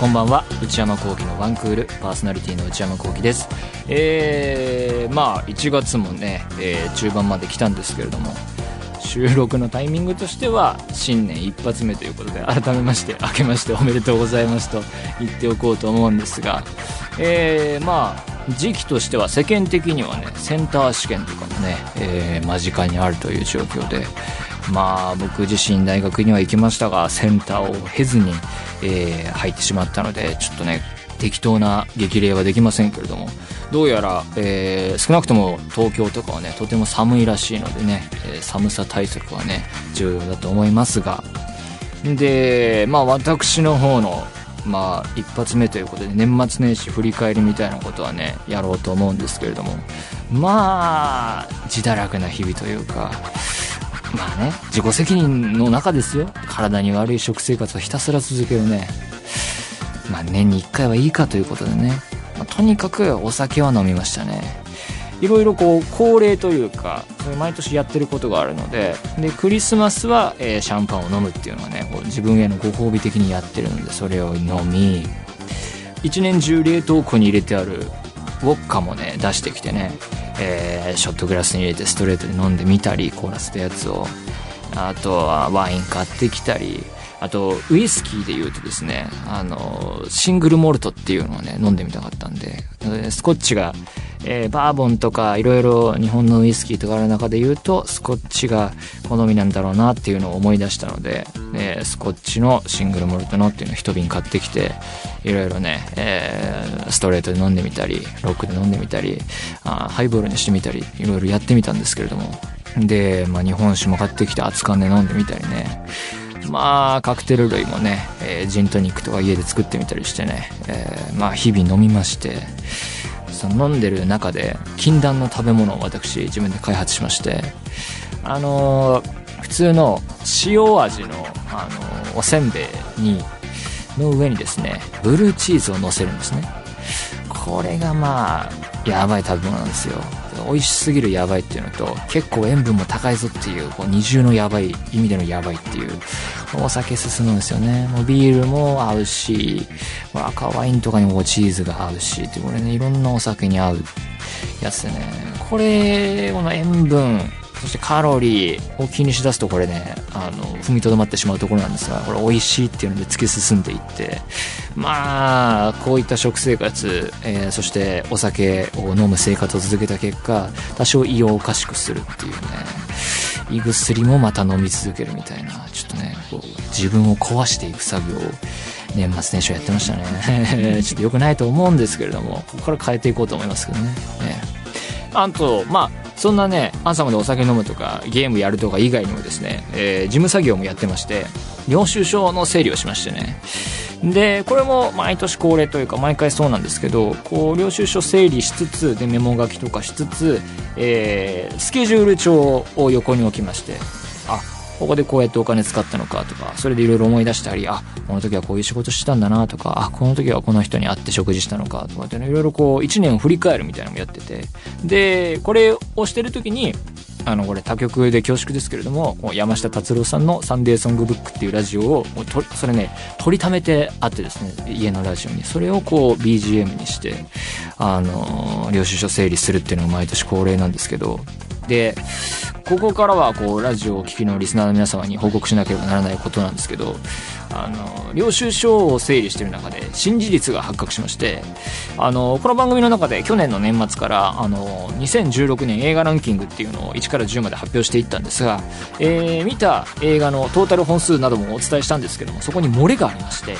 こんばんは。内山聖輝のワンクール。パーソナリティの内山聖輝です。えー、まあ1月もね、えー中盤まで来たんですけれども収録のタイミングとしては新年一発目ということで改めまして明けましておめでとうございますと言っておこうと思うんですがえー、まあ時期としては世間的にはねセンター試験とかもね、えー間近にあるという状況でまあ僕自身大学には行きましたがセンターを経ずに、えー入ってしまったのでちょっとね適当な激励はできませんけれどもどうやら、えー少なくとも東京とかはねとても寒いらしいのでね、えー寒さ対策はね重要だと思いますが。でまあ私の方のまあ一発目ということで年末年始振り返りみたいなことはねやろうと思うんですけれどもまあ自堕落な日々というかまあね自己責任の中ですよ。体に悪い食生活をひたすら続けるね。まあ年に1回はいいかということでね、まあとにかくお酒は飲みましたね。いろいろこう恒例というか毎年やってることがあるのででクリスマスは、えーシャンパンを飲むっていうのはねこう自分へのご褒美的にやってるのでそれを飲み一年中冷凍庫に入れてあるウォッカもね出してきてね、えーショットグラスに入れてストレートで飲んでみたり凍らせたやつをあとはワイン買ってきたりあとウイスキーで言うとですねあのシングルモルトっていうのをね飲んでみたかったんでスコッチが、えーバーボンとかいろいろ日本のウイスキーとかある中で言うとスコッチが好みなんだろうなっていうのを思い出したので、えースコッチのシングルモルトのっていうのを一瓶買ってきていろいろね、えーストレートで飲んでみたりロックで飲んでみたりあハイボールにしてみたりいろいろやってみたんですけれども。で、まあ、日本酒も買ってきて熱燗で飲んでみたりね。まあカクテル類もね、えージントニックとか家で作ってみたりしてね、えーまあ日々飲みましてその飲んでる中で禁断の食べ物を私自分で開発しましてあのー普通の塩味の、あのおせんべいにの上にですねブルーチーズを乗せるんですね。これがまあやばい食べ物なんですよ。美味しすぎるやばいっていうのと結構塩分も高いぞっていうこう二重のやばい意味でのやばいっていうお酒進むんですよね。もうビールも合うし赤ワインとかにもチーズが合うしってこれねいろんなお酒に合うやつね。これこの塩分そしてカロリーを気にしだすとこれねあの踏みとどまってしまうところなんですがこれ美味しいっていうので突き進んでいってまあこういった食生活、えーそしてお酒を飲む生活を続けた結果多少胃をおかしくするっていうね胃薬もまた飲み続けるみたいなちょっとねこう自分を壊していく作業を年末年始はやってましたね。ちょっと良くないと思うんですけれどもここから変えていこうと思いますけどね。ねあと、まあ、そんなね、朝までお酒飲むとか、ゲームやるとか以外にもですね、えー事務作業もやってまして、領収書の整理をしましてね。で、これも毎年恒例というか、毎回そうなんですけど、こう、領収書整理しつつ、で、メモ書きとかしつつ、えースケジュール帳を横に置きまして、あ、ここでこうやってお金使ったのかとか、それでいろいろ思い出したり、あ、この時はこういう仕事してたんだなとか、あ、この時はこの人に会って食事したのかとかっていうのいろいろこう、一年を振り返るみたいなのもやってて、で、これをしてる時に、あの、これ他局で恐縮ですけれども、山下達郎さんのサンデーソングブックっていうラジオを、もうとそれね、取りためてあってですね、家のラジオに。それをこう BGM にして、あの、領収書整理するっていうのが毎年恒例なんですけど、で、ここからはこうラジオを聴きのリスナーの皆様に報告しなければならないことなんですけどあの領収書を整理している中で新事実が発覚しましてあのこの番組の中で去年の年末からあの2016年映画ランキングっていうのを1から10まで発表していったんですが、えー見た映画のトータル本数などもお伝えしたんですけどもそこに漏れがありまして、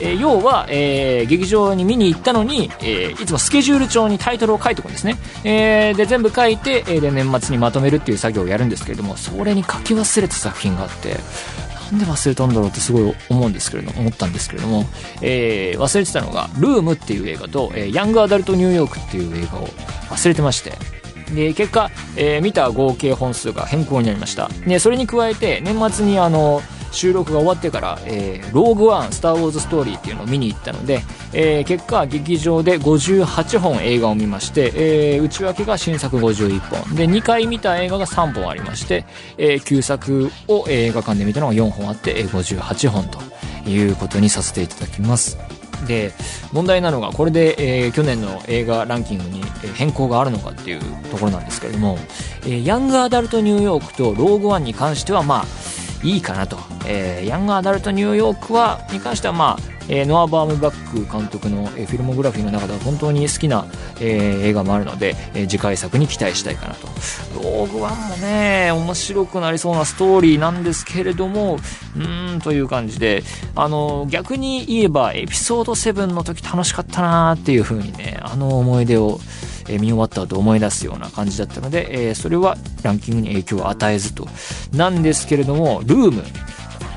えー要は、えー劇場に見に行ったのに、えいつもスケジュール帳にタイトルを書いておくんですね、えで全部書いて、で年末にまとめるっていう作業をやるんですけれどもそれに書き忘れた作品があってなんで忘れたんだろうってすごい思うんですけれども思ったんですけれども、えー忘れてたのが「ルームっていう映画と「えーヤングアダルトニューヨーク」っていう映画を忘れてましてで、結果、えー見た合計本数が変更になりました。で、それに加えて、年末にあの、収録が終わってから、えーローグワン、スター・ウォーズ・ストーリーっていうのを見に行ったので、えー結果、劇場で58本映画を見まして、えー内訳が新作51本。で、2回見た映画が3本ありまして、えー旧作を映画館で見たのが4本あって、えー58本ということにさせていただきます。で、問題なのが、これで、えー去年の映画ランキングに変更があるのかっていうところなんですけれども、えーヤングアダルトニューヨークとローグワンに関しては、まあ、いいかなと。えーヤングアダルトニューヨークは、に関してはまあ、えーノア・バームバック監督の、えーフィルモグラフィーの中では本当に好きな、えー映画もあるので、えー次回作に期待したいかなと。ローグワンもね、面白くなりそうなストーリーなんですけれども、うーん、という感じで、あの、逆に言えば、エピソード7の時楽しかったなーっていう風にね、あの思い出を、え見終わった後思い出すような感じだったので、えそれはランキングに影響を与えずと。なんですけれども、ルーム。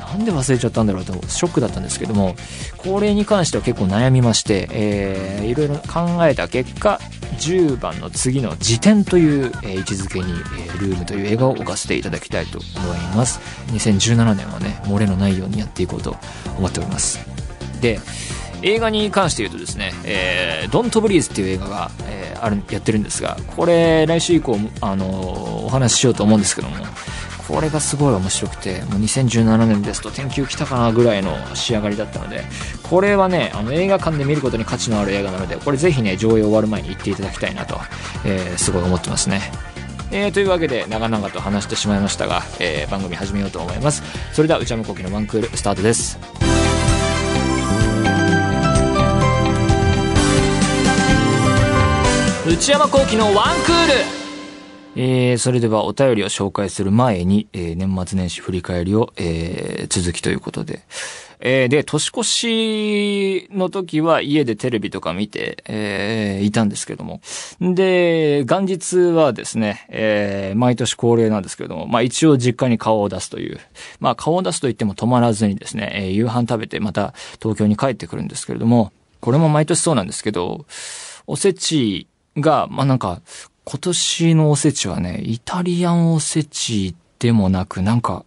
なんで忘れちゃったんだろうと、ショックだったんですけども、これに関しては結構悩みまして、えーいろいろ考えた結果、10番の次の辞典という、えー位置づけに、えールームという映画を置かせていただきたいと思います。2017年はね、漏れのないようにやっていこうと思っております。で、映画に関して言うとですね、えー、ドントブリーズっていう映画が、えーある、やってるんですが、これ来週以降、あのお話ししようと思うんですけども、これがすごい面白くて、もう2017年ですと天球来たかなぐらいの仕上がりだったので、これはね、あの映画館で見ることに価値のある映画なので、これぜひね、上映終わる前に行っていただきたいなと、えーすごい思ってますね。えーというわけで長々と話してしまいましたが、えー番組始めようと思います。それでは内山昂輝の1クールスタートです。内山昂輝の1クールえー、それではお便りを紹介する前に、えー年末年始振り返りを、えー続きということで。えーで、年越しの時は家でテレビとか見て、えーいたんですけども。で、元日はですね、えー毎年恒例なんですけども、まあ一応実家に顔を出すという。まあ顔を出すと言っても止まらずにですね、えー夕飯食べてまた東京に帰ってくるんですけれども、これも毎年そうなんですけど、おせちが、まあなんか、今年のおせちはね、イタリアンおせちでもなく、なんか、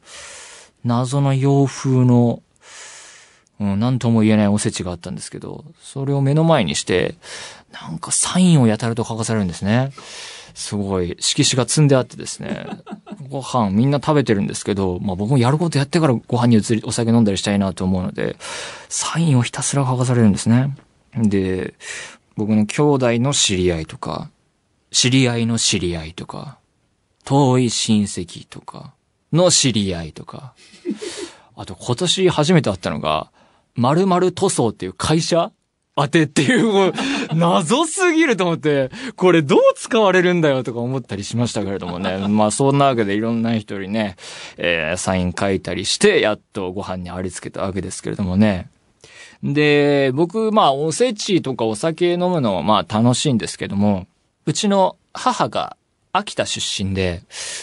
謎の洋風の、うん、なんとも言えないおせちがあったんですけど、それを目の前にして、なんかサインをやたらと書かされるんですね。すごい、色紙が積んであってですね、ご飯みんな食べてるんですけど、まあ僕もやることやってからご飯に移り、お酒飲んだりしたいなと思うので、サインをひたすら書かされるんですね。で、僕の兄弟の知り合いとか、知り合いの知り合いとか、遠い親戚とか、の知り合いとか、あと今年初めて会ったのが、〇〇塗装っていう会社当てっていう、謎すぎると思って、これどう使われるんだよとか思ったりしましたけれどもね。まあそんなわけでいろんな人にね、えーサイン書いたりして、やっとご飯にありつけたわけですけれどもね。で、僕、まあ、おせちとかお酒飲むのはまあ楽しいんですけども、うちの母が秋田出身で、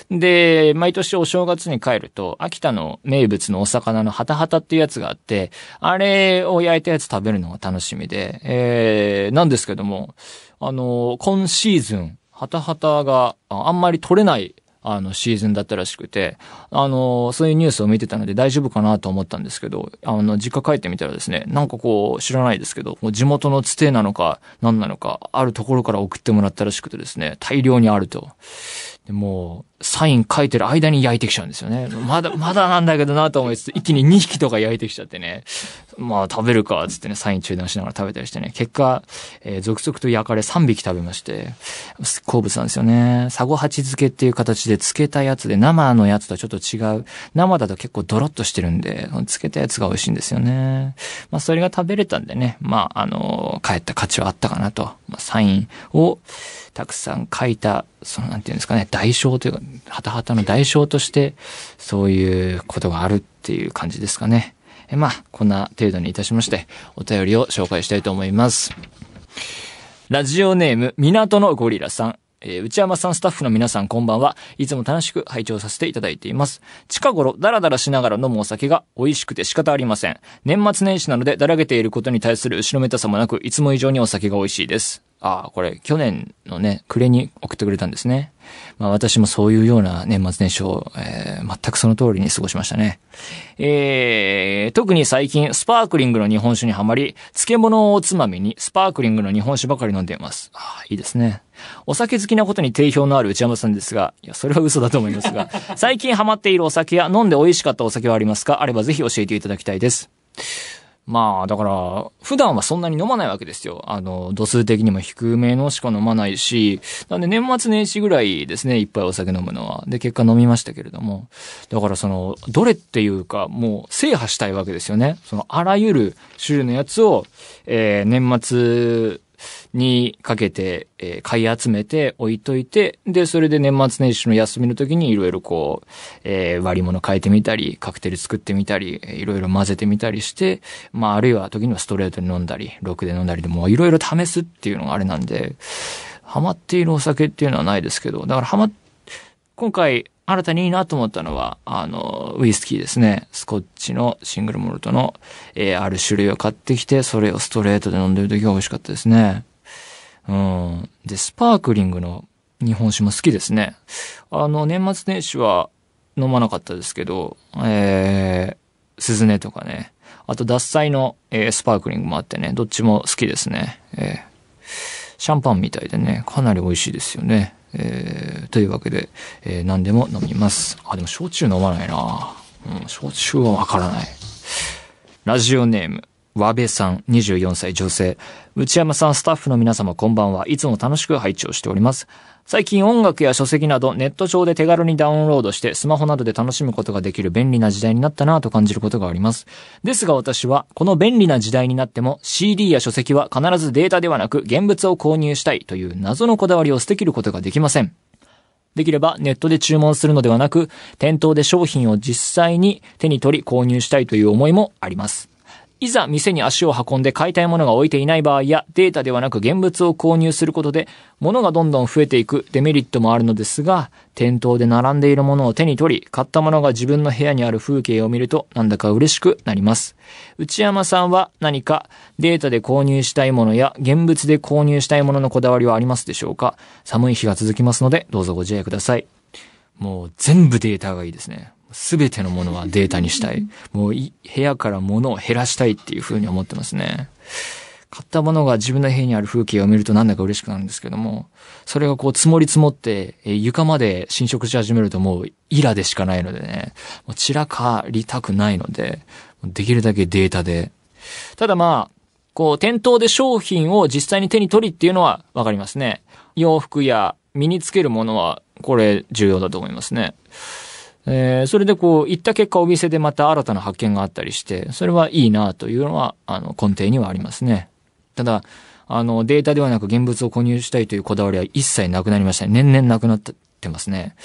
で、毎年お正月に帰ると、秋田の名物のお魚のハタハタっていうやつがあって、あれを焼いたやつ食べるのが楽しみで、えー、なんですけども、あの、今シーズン、ハタハタがあんまり取れないあの、シーズンだったらしくて、あの、そういうニュースを見てたので大丈夫かなと思ったんですけど、あの、実家帰ってみたらですね、なんかこう、知らないですけど、地元のつてなのか、何なのか、あるところから送ってもらったらしくてですね、大量にあると。でもう、サイン書いてる間に焼いてきちゃうんですよね。まだ、まだなんだけどなと思いつつ、一気に2匹とか焼いてきちゃってね。まあ食べるか、つってね、サイン中断しながら食べたりしてね。結果、えー続々と焼かれ3匹食べまして、好物なんですよね。サゴハチ漬けっていう形で漬けたやつで、生のやつとはちょっと違う。生だと結構ドロッとしてるんで、漬けたやつが美味しいんですよね。まあそれが食べれたんでね、まああの帰った価値はあったかなと。まあサインを、たくさん書いた、そのなんていうんですかね、代償というか、はたはたの代償として、そういうことがあるっていう感じですかね。えまあ、こんな程度にいたしまして、お便りを紹介したいと思います。ラジオネーム、港のゴリラさん。えー内山さんスタッフの皆さんこんばんは。いつも楽しく拝聴させていただいています。近頃、ダラダラしながら飲むお酒が美味しくて仕方ありません。年末年始なので、だらけていることに対する後ろめたさもなく、いつも以上にお酒が美味しいです。ああ、これ、去年のね、暮れに送ってくれたんですね。まあ私もそういうような年末年始を、えー、全くその通りに過ごしましたね。えー、特に最近、スパークリングの日本酒にはまり、漬物をおつまみにスパークリングの日本酒ばかり飲んでいます。ああ、いいですね。お酒好きなことに定評のある内山さんですが、いや、それは嘘だと思いますが、最近ハマっているお酒や飲んで美味しかったお酒はありますか？あればぜひ教えていただきたいです。まあ、だから、普段はそんなに飲まないわけですよ。あの、度数的にも低めのしか飲まないし、なんで年末年始ぐらいですね、いっぱいお酒飲むのは。で、結果飲みましたけれども。だからその、どれっていうか、もう制覇したいわけですよね。その、あらゆる種類のやつを、えー、年末にかけて、えー、買い集めて置いといて、で、それで年末年始の休みの時にいろいろこう、えー、割り物変えてみたり、カクテル作ってみたり、いろいろ混ぜてみたりして、まあ、あるいは時にはストレートに飲んだり、ロックで飲んだりでもいろいろ試すっていうのがあれなんで、ハマっているお酒っていうのはないですけど、だからハマ、今回、新たにいいなと思ったのは、あの、ウイスキーですね。スコッチのシングルモルトの、えー、ある種類を買ってきて、それをストレートで飲んでる時が美味しかったですね。うん。で、スパークリングの日本酒も好きですね。あの、年末年始は飲まなかったですけど、えー、鈴音とかね。あと、脱菜の、えー、スパークリングもあってね、どっちも好きですね。えー、シャンパンみたいでね、かなり美味しいですよね。えー、というわけで、えー、何でも飲みます。あ、でも焼酎飲まないなうん、焼酎はわからない。ラジオネーム、和部さん、24歳女性。内山さん、スタッフの皆様こんばんは。いつも楽しく配置をしております。最近音楽や書籍などネット上で手軽にダウンロードしてスマホなどで楽しむことができる便利な時代になったなぁと感じることがあります。ですが私はこの便利な時代になっても CD や書籍は必ずデータではなく現物を購入したいという謎のこだわりを捨てきることができません。できればネットで注文するのではなく店頭で商品を実際に手に取り購入したいという思いもあります。いざ店に足を運んで買いたいものが置いていない場合やデータではなく現物を購入することで物がどんどん増えていくデメリットもあるのですが店頭で並んでいるものを手に取り買ったものが自分の部屋にある風景を見るとなんだか嬉しくなります。内山さんは何かデータで購入したいものや現物で購入したいもののこだわりはありますでしょうか？寒い日が続きますのでどうぞご自愛ください。もう全部データがいいですね。すべてのものはデータにしたい。もう部屋から物を減らしたいっていうふうに思ってますね。買ったものが自分の部屋にある風景を見るとなんだか嬉しくなるんですけども、それがこう積もり積もって、え床まで侵食し始めるともうイラでしかないのでね、もう散らかりたくないので、できるだけデータで。ただまあ、こう店頭で商品を実際に手に取りっていうのはわかりますね。洋服や身につけるものはこれ重要だと思いますね。えー、それでこう、行った結果お店でまた新たな発見があったりして、それはいいなというのは、あの、根底にはありますね。ただ、あの、データではなく現物を購入したいというこだわりは一切なくなりました。年々なくなってますね。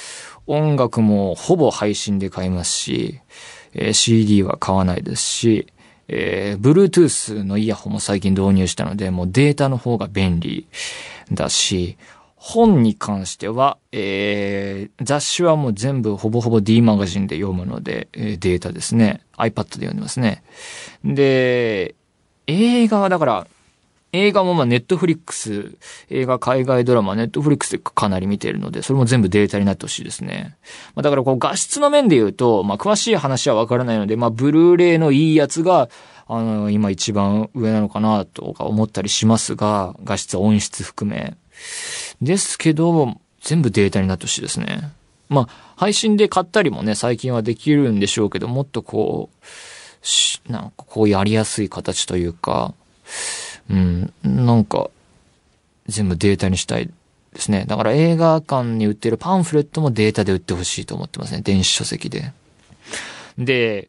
音楽もほぼ配信で買いますし、えー、CD は買わないですし、えー、Bluetooth のイヤホンも最近導入したので、もうデータの方が便利だし、本に関しては、えー、雑誌はもう全部ほぼほぼ D マガジンで読むので、えー、データですね。iPad で読んでますね。で、映画はだから、映画もまあネットフリックス、映画海外ドラマネットフリックスでかなり見てるので、それも全部データになってほしいですね。まあだからこう画質の面で言うと、まあ詳しい話はわからないので、まあブルーレイのいいやつが、あの、今一番上なのかなとか思ったりしますが、画質音質含め。ですけど、全部データになってほしいですね。まあ、配信で買ったりもね、最近はできるんでしょうけど、もっとこう、なんかこうやりやすい形というか、うん、なんか、全部データにしたいですね。だから映画館に売ってるパンフレットもデータで売ってほしいと思ってますね。電子書籍で。で、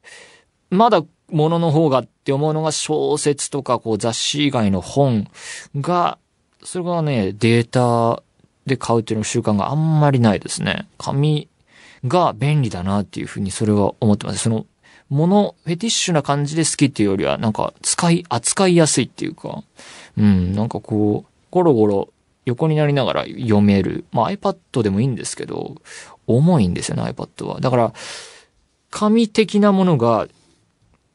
まだ物の方がって思うのが小説とかこう雑誌以外の本がそれがね、データで買うっていうの習慣があんまりないですね。紙が便利だなっていうふうにそれは思ってます。その、もの、フェティッシュな感じで好きっていうよりは、なんか、使い、扱いやすいっていうか、うん、なんかこう、ゴロゴロ横になりながら読める。まあ iPad でもいいんですけど、重いんですよね、iPad は。だから、紙的なものが、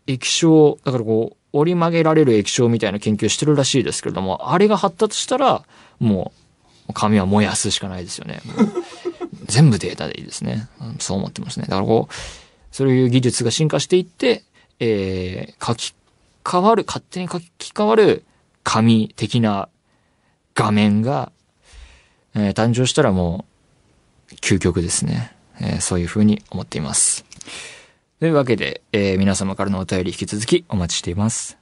液晶、だからこう、折り曲げられる液晶みたいな研究してるらしいですけれども、あれが発達したら、もう、紙は燃やすしかないですよね。全部データでいいですね。そう思ってますね。だからこう、そういう技術が進化していって、えー、書き換わる、勝手に書き換わる紙的な画面が、えー、誕生したらもう、究極ですね。えー、そういう風に思っています。というわけで、えー、皆様からのお便り引き続きお待ちしています。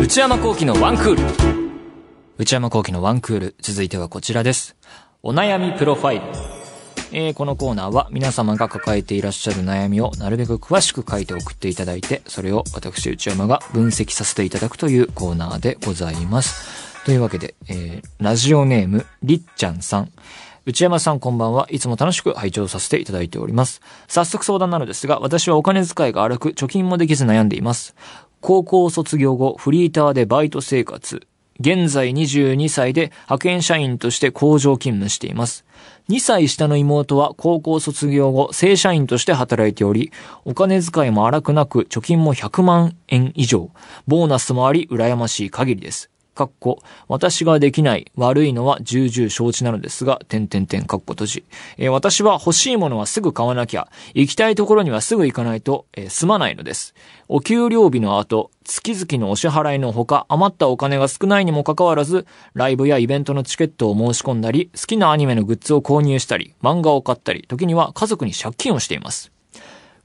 内山幸喜のワンクール。内山幸喜のワンクール。続いてはこちらです。お悩みプロファイル。えー、このコーナーは皆様が抱えていらっしゃる悩みをなるべく詳しく書いて送っていただいて、それを私内山が分析させていただくというコーナーでございます。というわけで、えー、ラジオネーム、りっちゃんさん。内山さんこんばんは。いつも楽しく拝聴させていただいております。早速相談なのですが、私はお金遣いが荒く、貯金もできず悩んでいます。高校卒業後、フリーターでバイト生活。現在22歳で派遣社員として工場勤務しています。2歳下の妹は高校卒業後、正社員として働いており、お金遣いも荒くなく、貯金も100万円以上。ボーナスもあり、羨ましい限りです。かっこ、私ができない、悪いのは重々承知なのですが、点点点かっこ閉じ。えー、私は欲しいものはすぐ買わなきゃ、行きたいところにはすぐ行かないと、えー、済まないのです。お給料日の後、月々のお支払いのほか、余ったお金が少ないにもかかわらず、ライブやイベントのチケットを申し込んだり、好きなアニメのグッズを購入したり、漫画を買ったり、時には家族に借金をしています。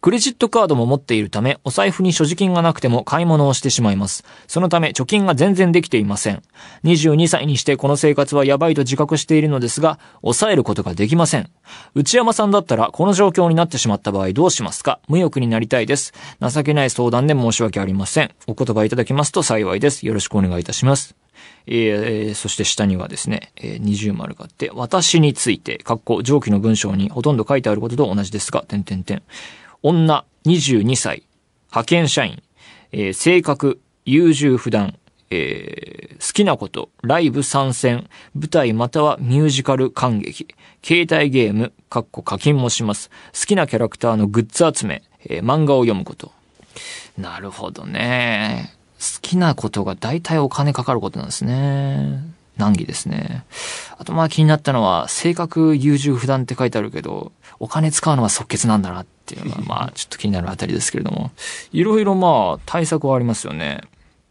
クレジットカードも持っているため、お財布に所持金がなくても買い物をしてしまいます。そのため、貯金が全然できていません。22歳にしてこの生活はやばいと自覚しているのですが、抑えることができません。内山さんだったら、この状況になってしまった場合どうしますか？無欲になりたいです。情けない相談で申し訳ありません。お言葉いただきますと幸いです。よろしくお願いいたします。えー、そして下にはですね、えー、二重丸があって、私について、括弧、上記の文章にほとんど書いてあることと同じですが、点点点。女22歳、派遣社員、えー、性格、優柔不断、えー、好きなこと、ライブ参戦、舞台またはミュージカル感激、携帯ゲーム、かっこ課金もします。好きなキャラクターのグッズ集め、えー、漫画を読むこと。なるほどね。好きなことが大体お金かかることなんですね。難儀ですね。あとまあ気になったのは、性格優柔不断って書いてあるけど、お金使うのは即決なんだなっいうのが、まあちょっと気になるあたりですけれども、いろいろまあ対策はありますよね。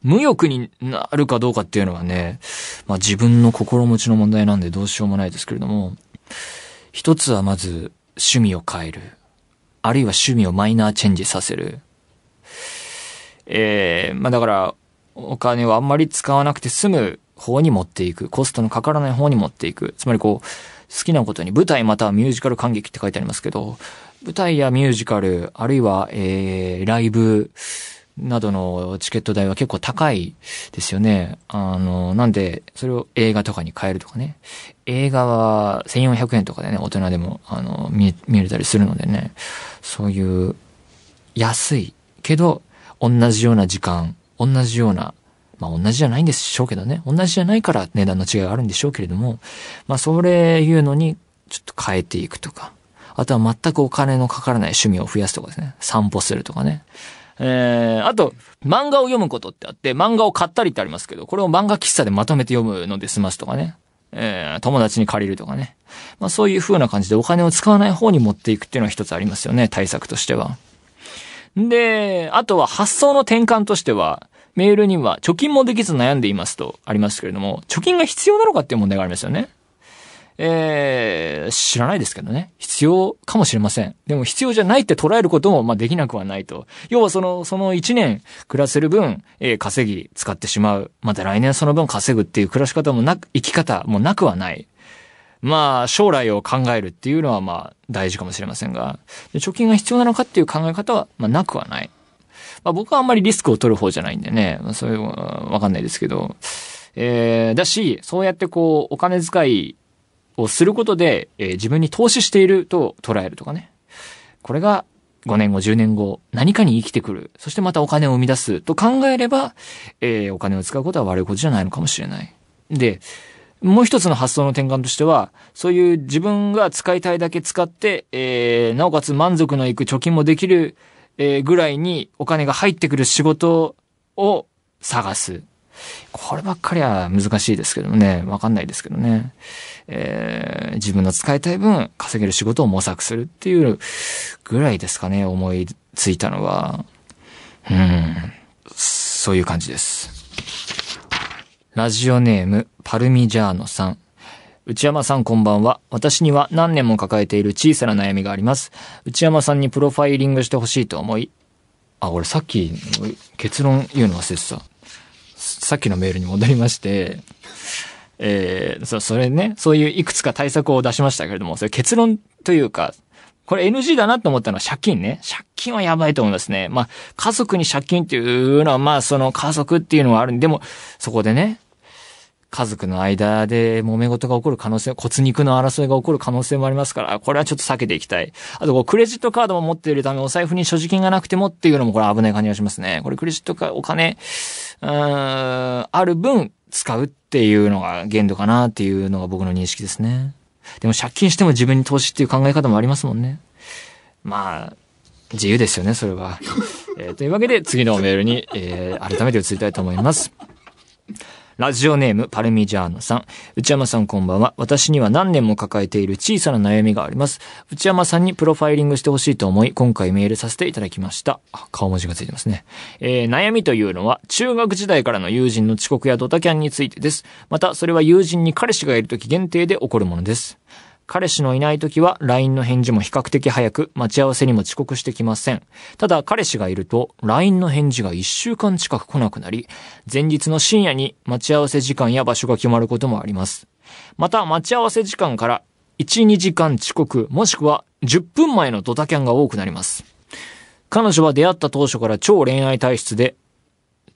無欲になるかどうかっていうのはね、まあ自分の心持ちの問題なんでどうしようもないですけれども、一つはまず趣味を変える。あるいは趣味をマイナーチェンジさせる。ええー、まあだから、お金をあんまり使わなくて済む方に持っていく。コストのかからない方に持っていく。つまりこう、好きなことに舞台またはミュージカル感激って書いてありますけど、舞台やミュージカル、あるいは、えー、ライブなどのチケット代は結構高いですよね。あの、なんで、それを映画とかに変えるとかね。映画は1400円とかでね、大人でも、あの、見、見れたりするのでね。そういう、安いけど、同じような時間、同じようなまあ同じじゃないんでしょうけどね。同じじゃないから値段の違いがあるんでしょうけれども、まあそれいうのにちょっと変えていくとか。あとは全くお金のかからない趣味を増やすとかですね。散歩するとかね。えー、あと、漫画を読むことってあって、漫画を買ったりってありますけど、これを漫画喫茶でまとめて読むので済ますとかね。えー、友達に借りるとかね。まあそういう風な感じでお金を使わない方に持っていくっていうのは一つありますよね、対策としては。で、あとは発想の転換としては、メールには、貯金もできず悩んでいますとありますけれども、貯金が必要なのかっていう問題がありますよね。えー、知らないですけどね。必要かもしれません。でも必要じゃないって捉えることも、まあ、できなくはないと。要はその、その1年暮らせる分、えー、稼ぎ使ってしまう。また来年その分稼ぐっていう暮らし方もなく、生き方もなくはない。まあ、将来を考えるっていうのは、まあ、大事かもしれませんが、貯金が必要なのかっていう考え方は、まあ、なくはない。まあ僕はあんまりリスクを取る方じゃないんでね、まあ、そういう、わかんないですけど、えー、だし、そうやってこう、お金遣いをすることで、えー、自分に投資していると捉えるとかね。これが5年後、10年後、何かに生きてくる。そしてまたお金を生み出すと考えれば、えー、お金を使うことは悪いことじゃないのかもしれない。で、もう一つの発想の転換としては、そういう自分が使いたいだけ使って、えー、なおかつ満足のいく貯金もできる、えー、ぐらいにお金が入ってくる仕事を探す。こればっかりは難しいですけどね。わかんないですけどね。えー、自分の使いたい分稼げる仕事を模索するっていうぐらいですかね。思いついたのは。うん。そういう感じです。ラジオネーム、パルミジャーノさん。内山さんこんばんは。私には何年も抱えている小さな悩みがあります。内山さんにプロファイリングしてほしいと思い、あ、俺さっき結論言うの忘れてた。さっきのメールに戻りまして、えー、そ、それね、そういういくつか対策を出しましたけれども、それ結論というか、これ NG だなと思ったのは借金ね。借金はやばいと思いますね。まあ、家族に借金っていうのは、まあ、その家族っていうのはあるんで、でも、そこでね、家族の間で揉め事が起こる可能性、骨肉の争いが起こる可能性もありますから、これはちょっと避けていきたい。あと、クレジットカードも持っているため、お財布に所持金がなくてもっていうのも、これ危ない感じがしますね。これクレジットカード、お金、うん、ある分、使うっていうのが限度かなっていうのが僕の認識ですね。でも借金しても自分に投資っていう考え方もありますもんね。まあ、自由ですよね、それは。えーというわけで、次のメールに、えー改めて移りたいと思います。ラジオネーム、パルミジャーノさん。内山さんこんばんは。私には何年も抱えている小さな悩みがあります。内山さんにプロファイリングしてほしいと思い、今回メールさせていただきました。顔文字がついてますね。えー悩みというのは、中学時代からの友人の遅刻やドタキャンについてです。また、それは友人に彼氏がいる時限定で起こるものです。彼氏のいない時は LINE の返事も比較的早く、待ち合わせにも遅刻してきません。ただ彼氏がいると LINE の返事が1週間近く来なくなり、前日の深夜に待ち合わせ時間や場所が決まることもあります。また待ち合わせ時間から1、2時間遅刻、もしくは10分前のドタキャンが多くなります。彼女は出会った当初から超恋愛体質で、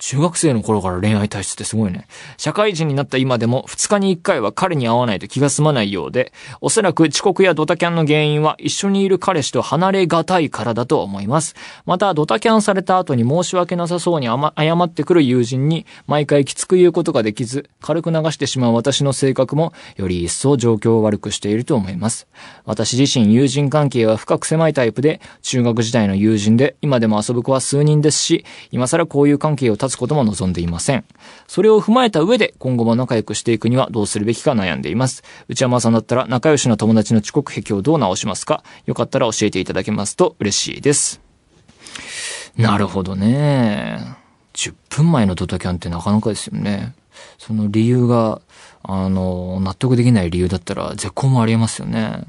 中学生の頃から恋愛体質ってすごいね。社会人になった今でも2日に1回は彼に会わないと気が済まないようで、おそらく遅刻やドタキャンの原因は一緒にいる彼氏と離れがたいからだと思います。また、ドタキャンされた後に申し訳なさそうに謝ってくる友人に毎回きつく言うことができず、軽く流してしまう私の性格もより一層状況を悪くしていると思います。私自身友人関係は深く狭いタイプで、中学時代の友人で今でも遊ぶ子は数人ですし、今更こういう関係を断つことも望んでいません。それを踏まえた上で今後も仲良くしていくにはどうするべきか悩んでいます。内山さんだったら仲良しの友達の遅刻癖をどう直しますか？よかったら教えていただけますと嬉しいです。なるほどね。10分前のドタキャンってなかなかですよね。その理由が、あの、納得できない理由だったら絶好もありえますよね。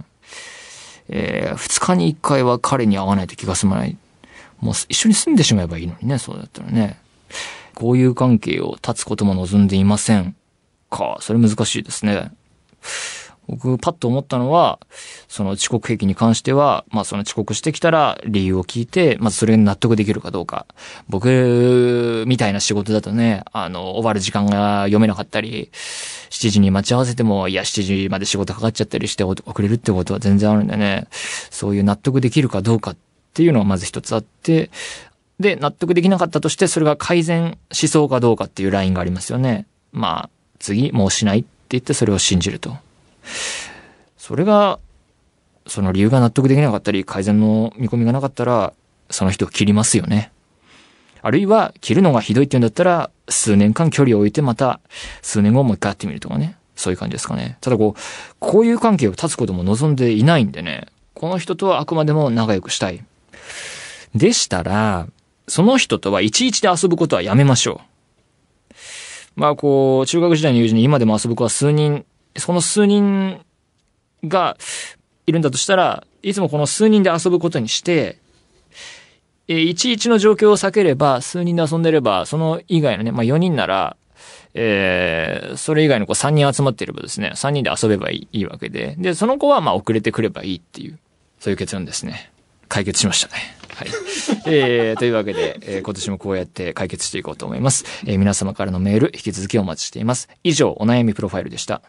えー、2日に1回は彼に会わないと気が済まない。もう一緒に住んでしまえばいいのにね、そうだったらね。こういう関係を断つことも望んでいません。か、それ難しいですね。僕、パッと思ったのは、その遅刻癖に関しては、まあその遅刻してきたら理由を聞いて、まずそれに納得できるかどうか。僕、みたいな仕事だとね、あの、終わる時間が読めなかったり、7時に待ち合わせても、いや、7時まで仕事かかっちゃったりして遅れるってことは全然あるんでね、そういう納得できるかどうかっていうのがまず一つあって、で、納得できなかったとして、それが改善しそうかどうかっていうラインがありますよね。まあ、次、もうしないって言ってそれを信じると。それが、その理由が納得できなかったり、改善の見込みがなかったら、その人を切りますよね。あるいは、切るのがひどいって言うんだったら、数年間距離を置いてまた、数年後もう一回会ってみるとかね。そういう感じですかね。ただこう、こういう関係を断つことも望んでいないんでね、この人とはあくまでも仲良くしたい。でしたら、その人とはいちいちで遊ぶことはやめましょう。まあこう、中学時代の友人に今でも遊ぶ子は数人、その数人がいるんだとしたら、いつもこの数人で遊ぶことにして、えー、11の状況を避ければ、数人で遊んでれば、その以外のね、まあ4人なら、えー、それ以外の子3人集まっていればですね、3人で遊べばいいいいわけで、で、その子はまあ遅れてくればいいっていう、そういう結論ですね。解決しましたね。はい。えー、というわけで、えー今年もこうやって解決していこうと思います。えー皆様からのメール、引き続きお待ちしています。以上、お悩みプロファイルでした。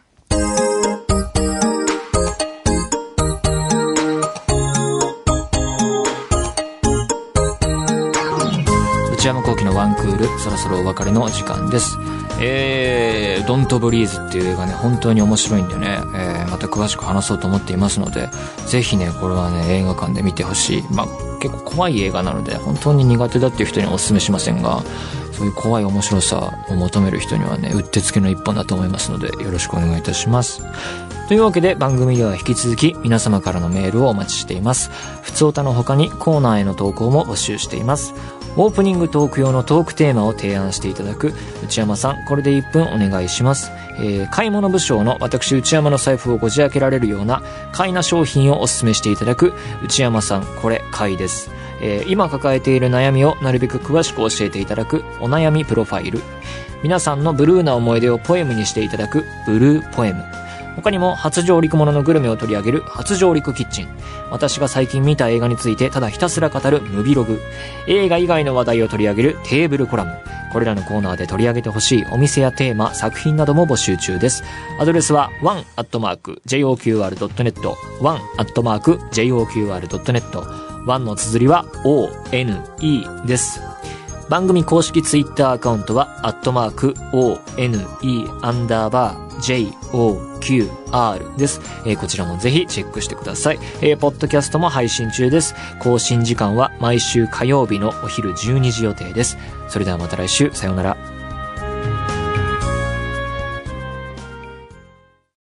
内山幸喜のワンクール、ル、そろそろお別れの時間です。えー、ドントブリーズっていう映画ね、本当に面白いんでね、えー、また詳しく話そうと思っていますので、ぜひね、これはね、映画館で見てほしい。まあ、結構怖い映画なので、本当に苦手だっていう人にはお勧めしませんが、そういう怖い面白さを求める人にはね、うってつけの一本だと思いますので、よろしくお願いいたします。というわけで番組では引き続き皆様からのメールをお待ちしています。ふつおたの他にコーナーへの投稿も募集しています。オープニングトーク用のトークテーマを提案していただく内山さん、これで1分お願いします。えー買い物部将の私内山の財布をこじ開けられるような買いな商品をお勧めしていただく内山さん、これ買いです。えー今抱えている悩みをなるべく詳しく教えていただくお悩みプロファイル。皆さんのブルーな思い出をポエムにしていただくブルーポエム。他にも初上陸もののグルメを取り上げる初上陸キッチン。私が最近見た映画についてただひたすら語るムビログ。映画以外の話題を取り上げるテーブルコラム。これらのコーナーで取り上げてほしいお店やテーマ、作品なども募集中です。アドレスは one.joqr.net one.joqr.net one の綴りは one です。番組公式ツイッターアカウントは、アットマーク、one, アンダーバー、joqr です。えーこちらもぜひチェックしてください。えーポッドキャストも配信中です。更新時間は毎週火曜日のお昼12時予定です。それではまた来週、さようなら。